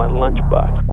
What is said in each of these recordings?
my lunchbox.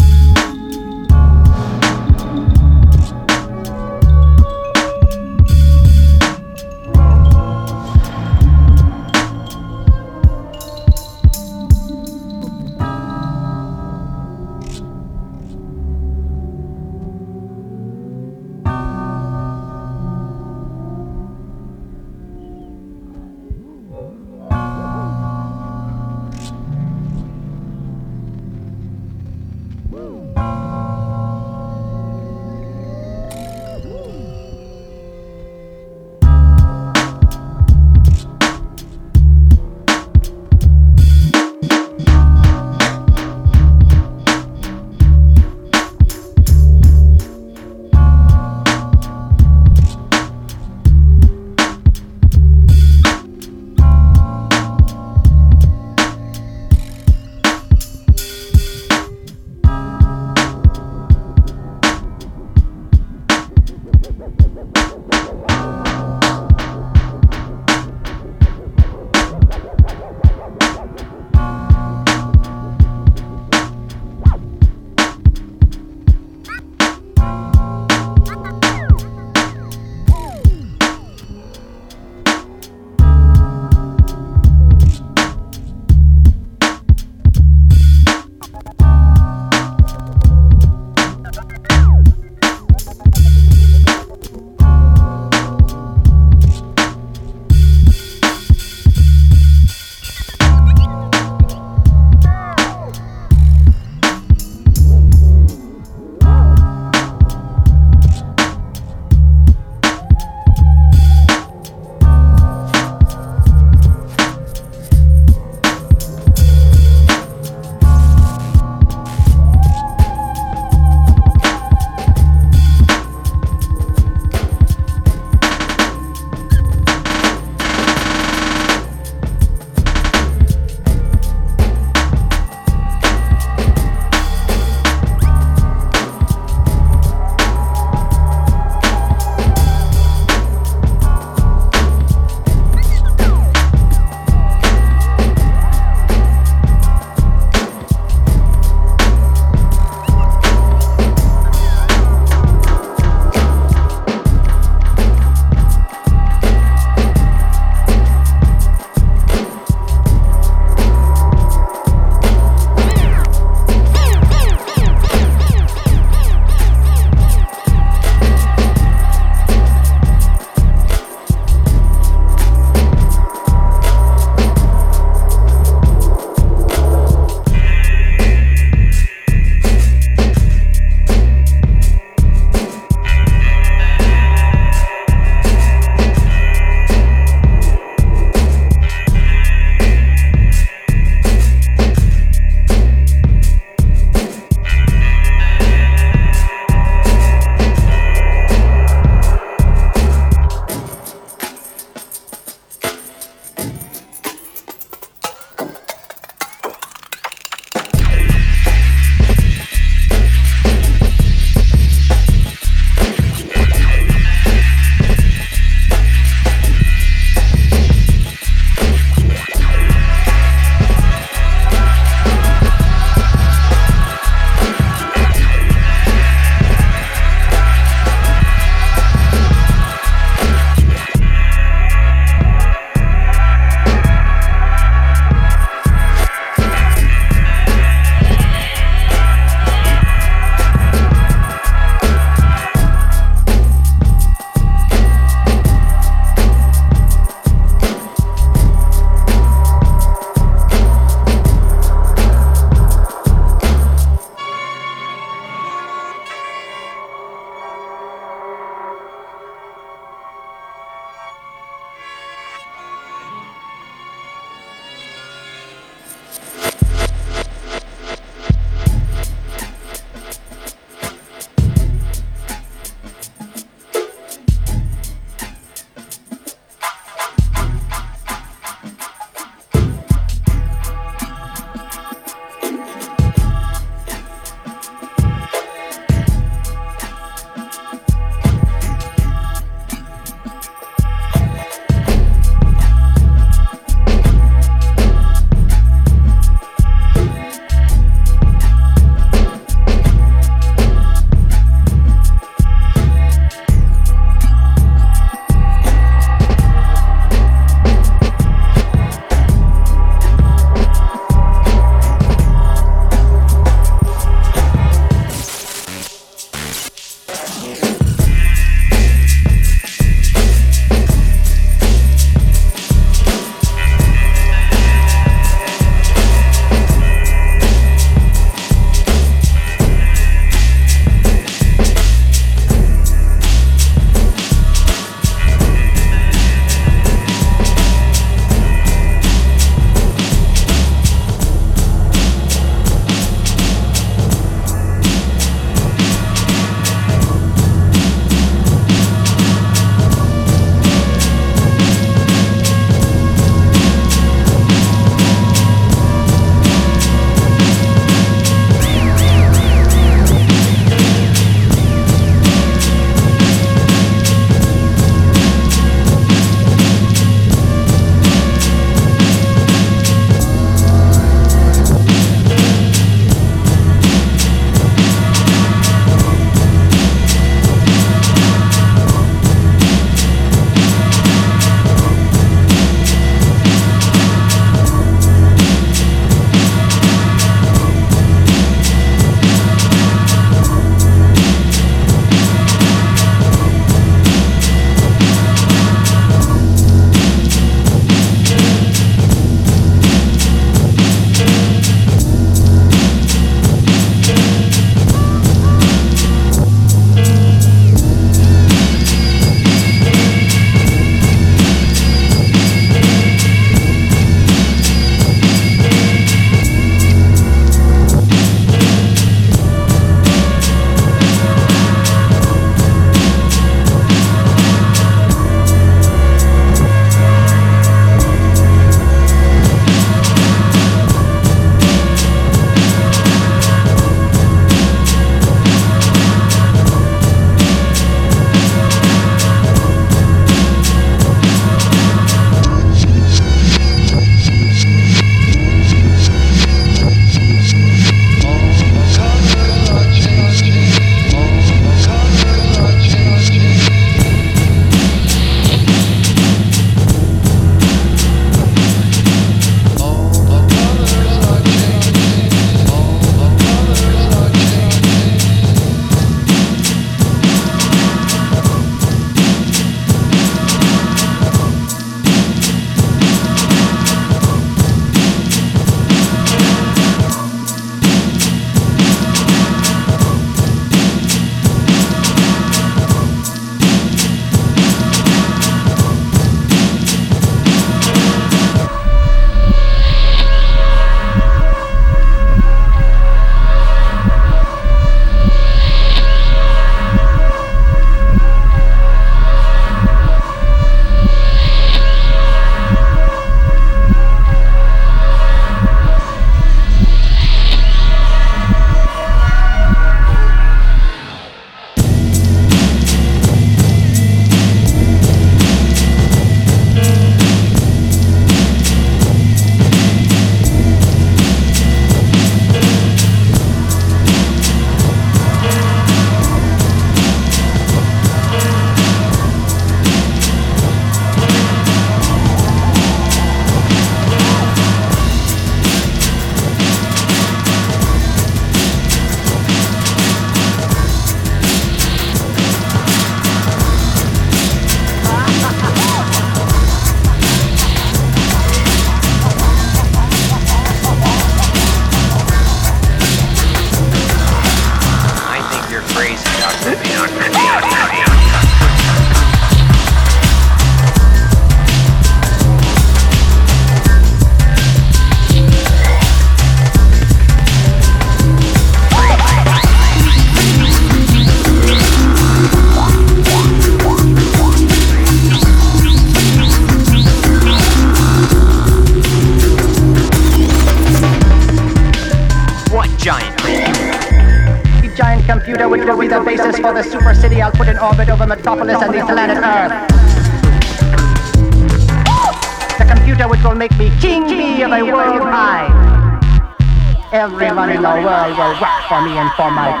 For my